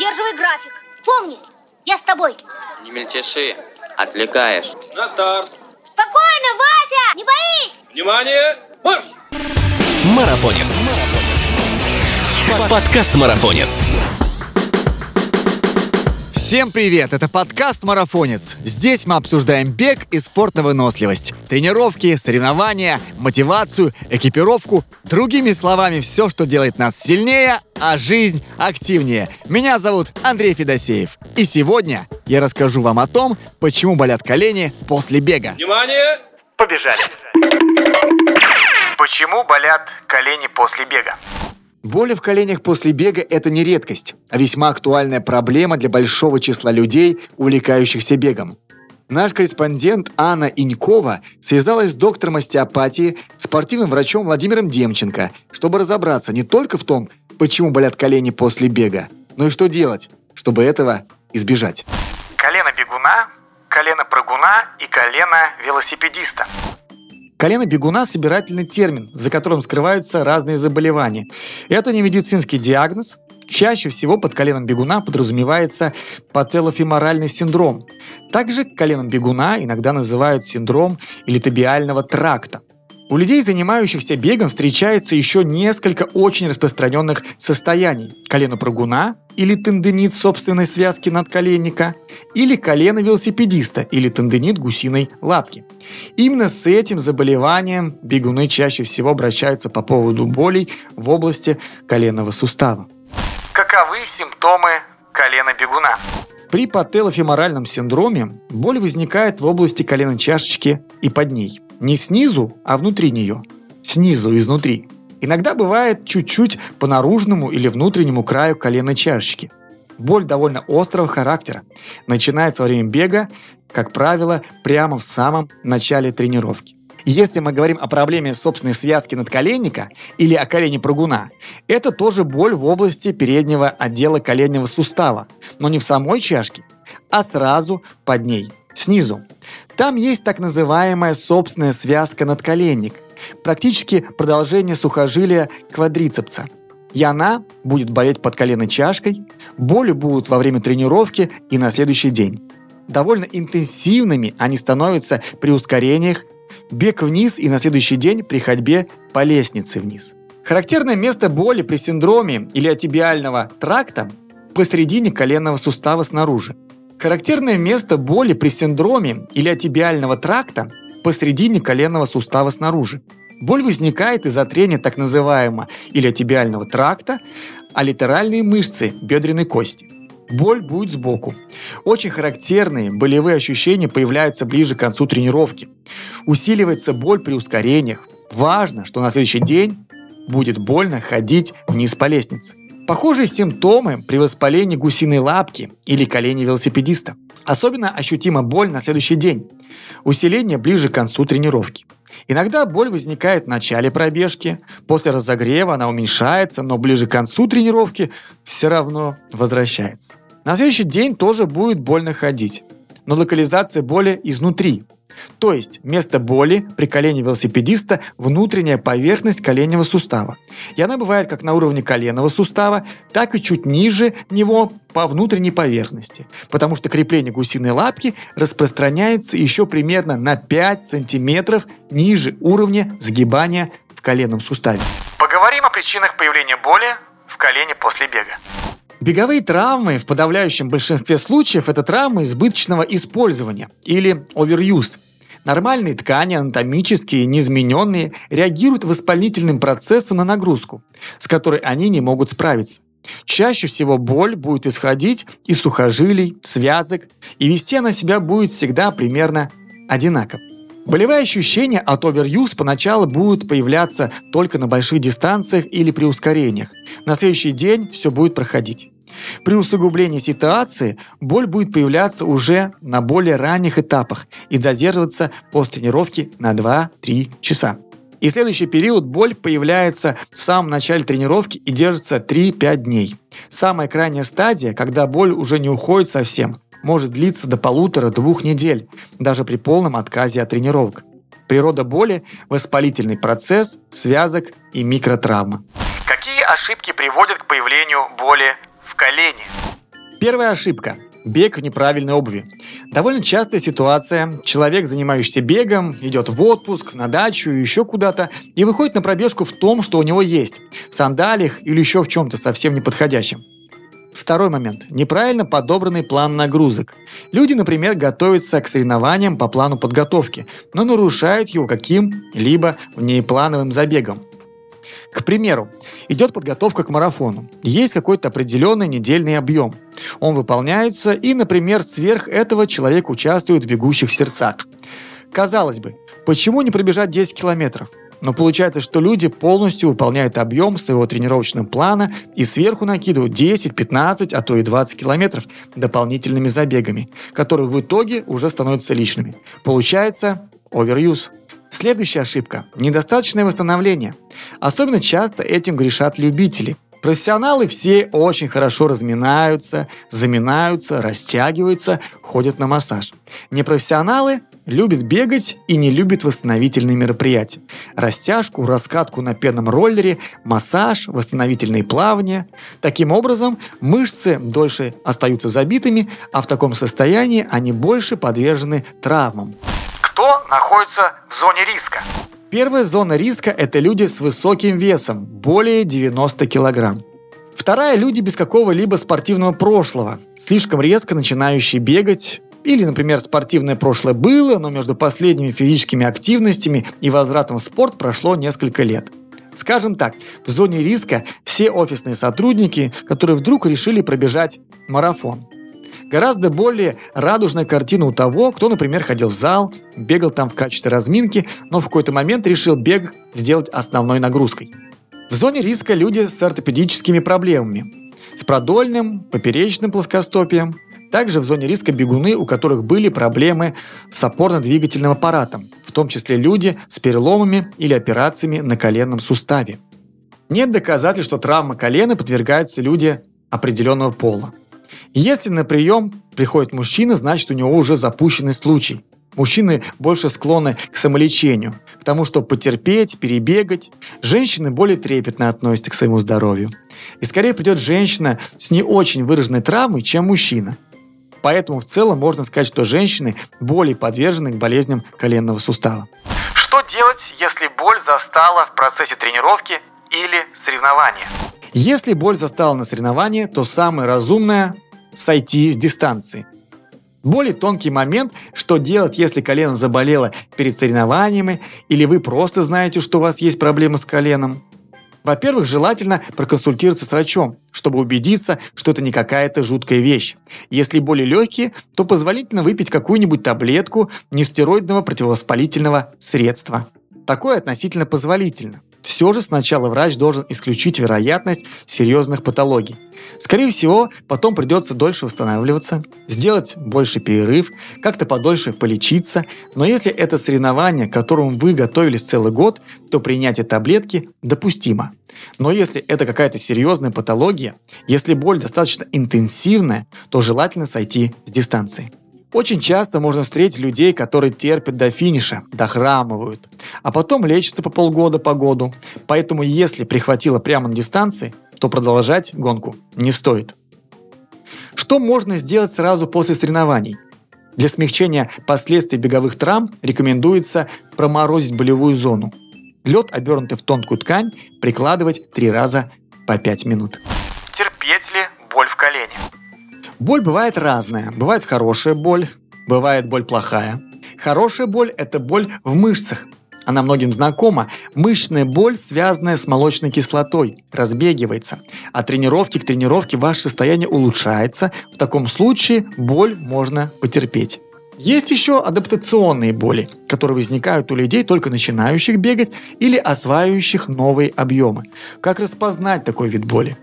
Выдерживай график. Помни, я с тобой. Не мельчеши, отвлекаешь. На старт. Спокойно, Вася! Не боись! Внимание, марш! Марафонец. Подкаст Марафонец. Всем привет! Это подкаст «Марафонец». Здесь мы обсуждаем бег и спорт на выносливость. Тренировки, соревнования, мотивацию, экипировку. Другими словами, все, что делает нас сильнее, а жизнь активнее. Меня зовут Андрей Федосеев. И сегодня я расскажу вам о том, почему болят колени после бега. Внимание! Побежали! Почему болят колени после бега? Боли в коленях после бега – это не редкость, а весьма актуальная проблема для большого числа людей, увлекающихся бегом. Наш корреспондент Анна Инькова связалась с доктором остеопатии, спортивным врачом Владимиром Демченко, чтобы разобраться не только в том, почему болят колени после бега, но и что делать, чтобы этого избежать. Колено бегуна, колено прыгуна и колено велосипедиста. Колено бегуна – собирательный термин, за которым скрываются разные заболевания. Это не медицинский диагноз. Чаще всего под коленом бегуна подразумевается пателофеморальный синдром. Также коленом бегуна иногда называют синдром илитобиального тракта. У людей, занимающихся бегом, встречается еще несколько очень распространенных состояний. Колено прыгуна или тендинит собственной связки надколенника, или колено велосипедиста или тендинит гусиной лапки. Именно с этим заболеванием бегуны чаще всего обращаются по поводу болей в области коленного сустава. Каковы симптомы колена бегуна? При пателофеморальном синдроме боль возникает в области колена чашечки и под ней – не снизу, а внутри нее. Снизу, изнутри. Иногда бывает чуть-чуть по наружному или внутреннему краю колена чашечки. Боль довольно острого характера. Начинается во время бега, как правило, прямо в самом начале тренировки. Если мы говорим о проблеме собственной связки надколенника или о колене прыгуна, это тоже боль в области переднего отдела коленного сустава, но не в самой чашке, а сразу под ней, снизу. Там есть так называемая собственная связка надколенник, практически продолжение сухожилия квадрицепса. И она будет болеть под коленной чашкой, боли будут во время тренировки и на следующий день. Довольно интенсивными они становятся при ускорениях, бег вниз и на следующий день при ходьбе по лестнице вниз. Характерное место боли при синдроме или атибиального тракта посередине коленного сустава снаружи. Характерное место боли при синдроме или атибиального тракта посредине коленного сустава снаружи. Боль возникает из-за трения так называемого или атибиального тракта, а латеральные мышцы бедренной кости. Боль будет сбоку. Очень характерные болевые ощущения появляются ближе к концу тренировки. Усиливается боль при ускорениях. Важно, что на следующий день будет больно ходить вниз по лестнице. Похожие симптомы при воспалении гусиной лапки или колени велосипедиста. Особенно ощутима боль на следующий день. Усиление ближе к концу тренировки. Иногда боль возникает в начале пробежки, после разогрева она уменьшается, но ближе к концу тренировки все равно возвращается. На следующий день тоже будет больно ходить, но локализация боли изнутри – то есть место боли при колене велосипедиста – внутренняя поверхность коленного сустава. И она бывает как на уровне коленного сустава, так и чуть ниже него по внутренней поверхности, потому что крепление гусиной лапки распространяется еще примерно на 5 сантиметров ниже уровня сгибания в коленном суставе. Поговорим о причинах появления боли в колене после бега. Беговые травмы в подавляющем большинстве случаев это травмы избыточного использования или overuse. Нормальные ткани, анатомические, неизмененные, реагируют воспалительным процессом на нагрузку, с которой они не могут справиться. Чаще всего боль будет исходить из сухожилий, связок, и вести она себя будет всегда примерно одинаково. Болевые ощущения от оверюз поначалу будут появляться только на больших дистанциях или при ускорениях. На следующий день все будет проходить. При усугублении ситуации боль будет появляться уже на более ранних этапах и задерживаться после тренировки на 2-3 часа. И следующий период боль появляется в самом начале тренировки и держится 3-5 дней. Самая крайняя стадия, когда боль уже не уходит совсем, может длиться до полутора-двух недель, даже при полном отказе от тренировок. Природа боли – воспалительный процесс, связок и микротравма. Какие ошибки приводят к появлению боли в колене? Первая ошибка – бег в неправильной обуви. Довольно частая ситуация. Человек, занимающийся бегом, идет в отпуск, на дачу, еще куда-то, и выходит на пробежку в том, что у него есть. В сандалиях или еще в чем-то совсем неподходящем. Второй момент. Неправильно подобранный план нагрузок. Люди, например, готовятся к соревнованиям по плану подготовки, но нарушают его каким-либо внеплановым забегом. К примеру, идет подготовка к марафону. Есть какой-то определенный недельный объем. Он выполняется, и, например, сверх этого человек участвует в бегущих сердцах. Казалось бы, почему не пробежать 10 километров? Но получается, что люди полностью выполняют объем своего тренировочного плана и сверху накидывают 10, 15, а то и 20 километров дополнительными забегами, которые в итоге уже становятся лишними. Получается оверюз. Следующая ошибка – недостаточное восстановление. Особенно часто этим грешат любители. Профессионалы все очень хорошо разминаются, заминаются, растягиваются, ходят на массаж. Непрофессионалы любит бегать и не любит восстановительные мероприятия. Растяжку, раскатку на пенном роллере, массаж, восстановительные плавания. Таким образом, мышцы дольше остаются забитыми, а в таком состоянии они больше подвержены травмам. Кто находится в зоне риска? Первая зона риска – это люди с высоким весом, более 90 килограмм. Вторая – люди без какого-либо спортивного прошлого, слишком резко начинающие бегать, или, например, спортивное прошлое было, но между последними физическими активностями и возвратом в спорт прошло несколько лет. Скажем так, в зоне риска все офисные сотрудники, которые вдруг решили пробежать марафон. Гораздо более радужная картина у того, кто, например, ходил в зал, бегал там в качестве разминки, но в какой-то момент решил бег сделать основной нагрузкой. В зоне риска люди с ортопедическими проблемами, с продольным, поперечным плоскостопием, также в зоне риска бегуны, у которых были проблемы с опорно-двигательным аппаратом, в том числе люди с переломами или операциями на коленном суставе. Нет доказательств, что травма колена подвергаются люди определенного пола. Если на прием приходит мужчина, значит у него уже запущенный случай. Мужчины больше склонны к самолечению, к тому, чтобы потерпеть, перебегать. Женщины более трепетно относятся к своему здоровью. И скорее придет женщина с не очень выраженной травмой, чем мужчина – Поэтому в целом можно сказать, что женщины более подвержены к болезням коленного сустава. Что делать, если боль застала в процессе тренировки или соревнования? Если боль застала на соревновании, то самое разумное – сойти с дистанции. Более тонкий момент, что делать, если колено заболело перед соревнованиями, или вы просто знаете, что у вас есть проблемы с коленом. Во-первых, желательно проконсультироваться с врачом, чтобы убедиться, что это не какая-то жуткая вещь. Если боли легкие, то позволительно выпить какую-нибудь таблетку нестероидного противовоспалительного средства. Такое относительно позволительно. Все же сначала врач должен исключить вероятность серьезных патологий. Скорее всего, потом придется дольше восстанавливаться, сделать больше перерыв, как-то подольше полечиться. Но если это соревнование, к которому вы готовились целый год, то принятие таблетки допустимо. Но если это какая-то серьезная патология, если боль достаточно интенсивная, то желательно сойти с дистанции. Очень часто можно встретить людей, которые терпят до финиша, дохрамывают, а потом лечатся по полгода по году. Поэтому если прихватило прямо на дистанции, то продолжать гонку не стоит. Что можно сделать сразу после соревнований? Для смягчения последствий беговых травм рекомендуется проморозить болевую зону. Лед, обернутый в тонкую ткань, прикладывать три раза по 5 минут. Терпеть ли боль в колене? Боль бывает разная. Бывает хорошая боль, бывает боль плохая. Хорошая боль – это боль в мышцах. Она многим знакома. Мышечная боль, связанная с молочной кислотой, разбегивается. От тренировки к тренировке ваше состояние улучшается. В таком случае боль можно потерпеть. Есть еще адаптационные боли, которые возникают у людей, только начинающих бегать или осваивающих новые объемы. Как распознать такой вид боли?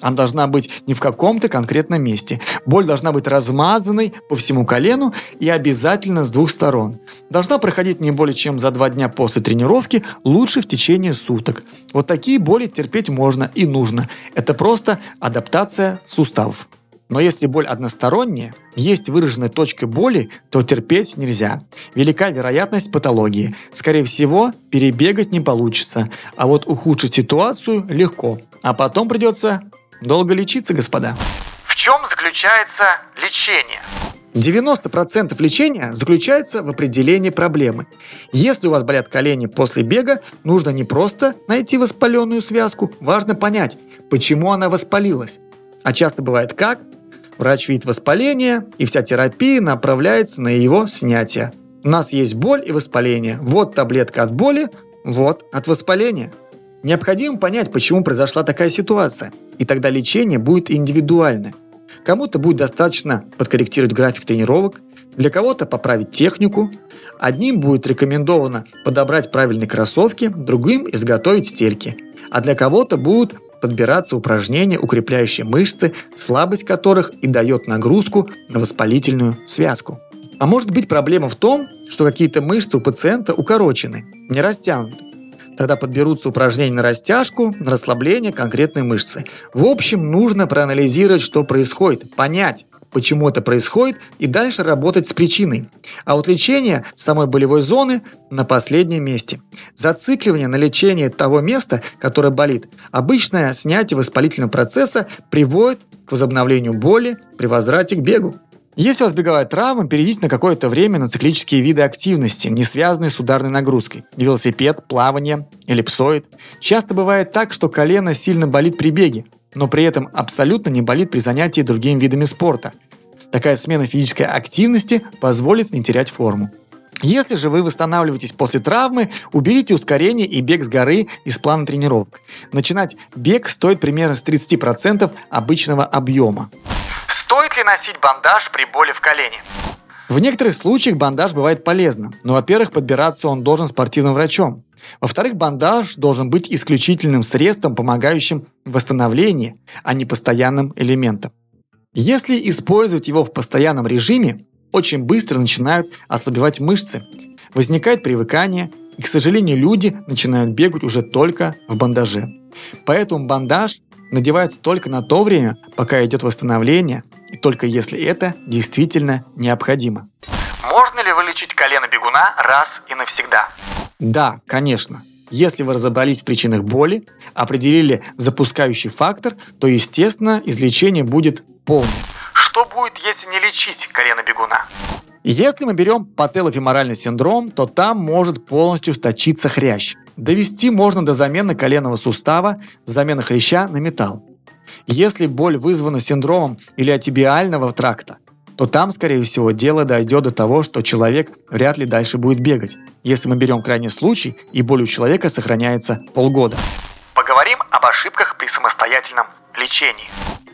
Она должна быть не в каком-то конкретном месте. Боль должна быть размазанной по всему колену и обязательно с двух сторон. Должна проходить не более чем за два дня после тренировки, лучше в течение суток. Вот такие боли терпеть можно и нужно. Это просто адаптация суставов. Но если боль односторонняя, есть выраженная точка боли, то терпеть нельзя. Велика вероятность патологии. Скорее всего, перебегать не получится. А вот ухудшить ситуацию легко. А потом придется долго лечиться, господа. В чем заключается лечение? 90% лечения заключается в определении проблемы. Если у вас болят колени после бега, нужно не просто найти воспаленную связку, важно понять, почему она воспалилась. А часто бывает как? Врач видит воспаление, и вся терапия направляется на его снятие. У нас есть боль и воспаление. Вот таблетка от боли, вот от воспаления. Необходимо понять, почему произошла такая ситуация, и тогда лечение будет индивидуальное. Кому-то будет достаточно подкорректировать график тренировок, для кого-то поправить технику. Одним будет рекомендовано подобрать правильные кроссовки, другим изготовить стельки. А для кого-то будут подбираться упражнения, укрепляющие мышцы, слабость которых и дает нагрузку на воспалительную связку. А может быть проблема в том, что какие-то мышцы у пациента укорочены, не растянуты. Тогда подберутся упражнения на растяжку, на расслабление конкретной мышцы. В общем, нужно проанализировать, что происходит, понять, почему это происходит, и дальше работать с причиной. А вот лечение самой болевой зоны на последнем месте. Зацикливание на лечении того места, которое болит, обычное снятие воспалительного процесса приводит к возобновлению боли при возврате к бегу. Если вас беговая травма, перейдите на какое-то время на циклические виды активности, не связанные с ударной нагрузкой. Велосипед, плавание, эллипсоид. Часто бывает так, что колено сильно болит при беге, но при этом абсолютно не болит при занятии другими видами спорта. Такая смена физической активности позволит не терять форму. Если же вы восстанавливаетесь после травмы, уберите ускорение и бег с горы из плана тренировок. Начинать бег стоит примерно с 30% обычного объема. Стоит ли носить бандаж при боли в колене? В некоторых случаях бандаж бывает полезным, но, во-первых, подбираться он должен спортивным врачом. Во-вторых, бандаж должен быть исключительным средством, помогающим в восстановлении, а не постоянным элементом. Если использовать его в постоянном режиме, очень быстро начинают ослабевать мышцы, возникает привыкание, и, к сожалению, люди начинают бегать уже только в бандаже. Поэтому бандаж надевается только на то время, пока идет восстановление, и только если это действительно необходимо. Можно ли вылечить колено бегуна раз и навсегда? Да, конечно. Если вы разобрались в причинах боли, определили запускающий фактор, то, естественно, излечение будет полным. Что будет, если не лечить колено бегуна? Если мы берем пателофеморальный синдром, то там может полностью сточиться хрящ. Довести можно до замены коленного сустава, замены хряща на металл. Если боль вызвана синдромом илиотибиального тракта, то там, скорее всего, дело дойдет до того, что человек вряд ли дальше будет бегать. Если мы берем крайний случай, и боль у человека сохраняется полгода. Поговорим об ошибках при самостоятельном лечении.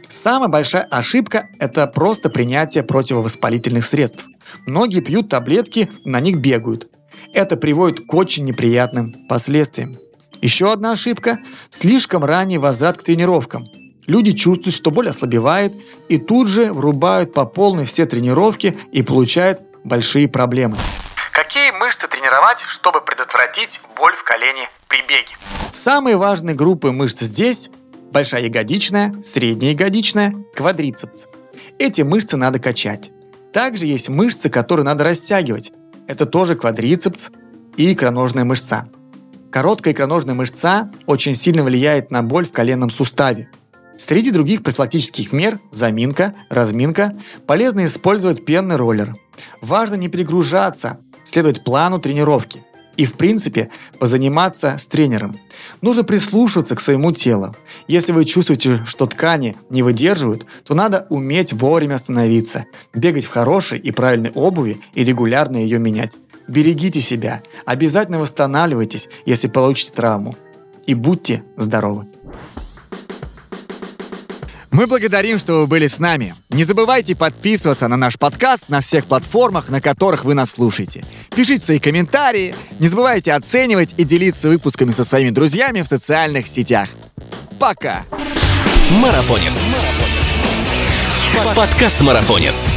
Самая большая ошибка – это просто принятие противовоспалительных средств. Многие пьют таблетки, на них бегают. Это приводит к очень неприятным последствиям. Еще одна ошибка – слишком ранний возврат к тренировкам. Люди чувствуют, что боль ослабевает, и тут же врубают по полной все тренировки и получают большие проблемы. Какие мышцы тренировать, чтобы предотвратить боль в колене при беге? Самые важные группы мышц здесь – большая ягодичная, средняя ягодичная, квадрицепс. Эти мышцы надо качать. Также есть мышцы, которые надо растягивать. Это тоже квадрицепс и икроножная мышца. Короткая икроножная мышца очень сильно влияет на боль в коленном суставе. Среди других профилактических мер – заминка, разминка – полезно использовать пенный роллер. Важно не перегружаться, следовать плану тренировки. И, в принципе, позаниматься с тренером. Нужно прислушиваться к своему телу. Если вы чувствуете, что ткани не выдерживают, то надо уметь вовремя остановиться, бегать в хорошей и правильной обуви и регулярно ее менять. Берегите себя, обязательно восстанавливайтесь, если получите травму. И будьте здоровы! Мы благодарим, что вы были с нами. Не забывайте подписываться на наш подкаст на всех платформах, на которых вы нас слушаете. Пишите свои комментарии, не забывайте оценивать и делиться выпусками со своими друзьями в социальных сетях. Пока! Марафонец. Подкаст Марафонец.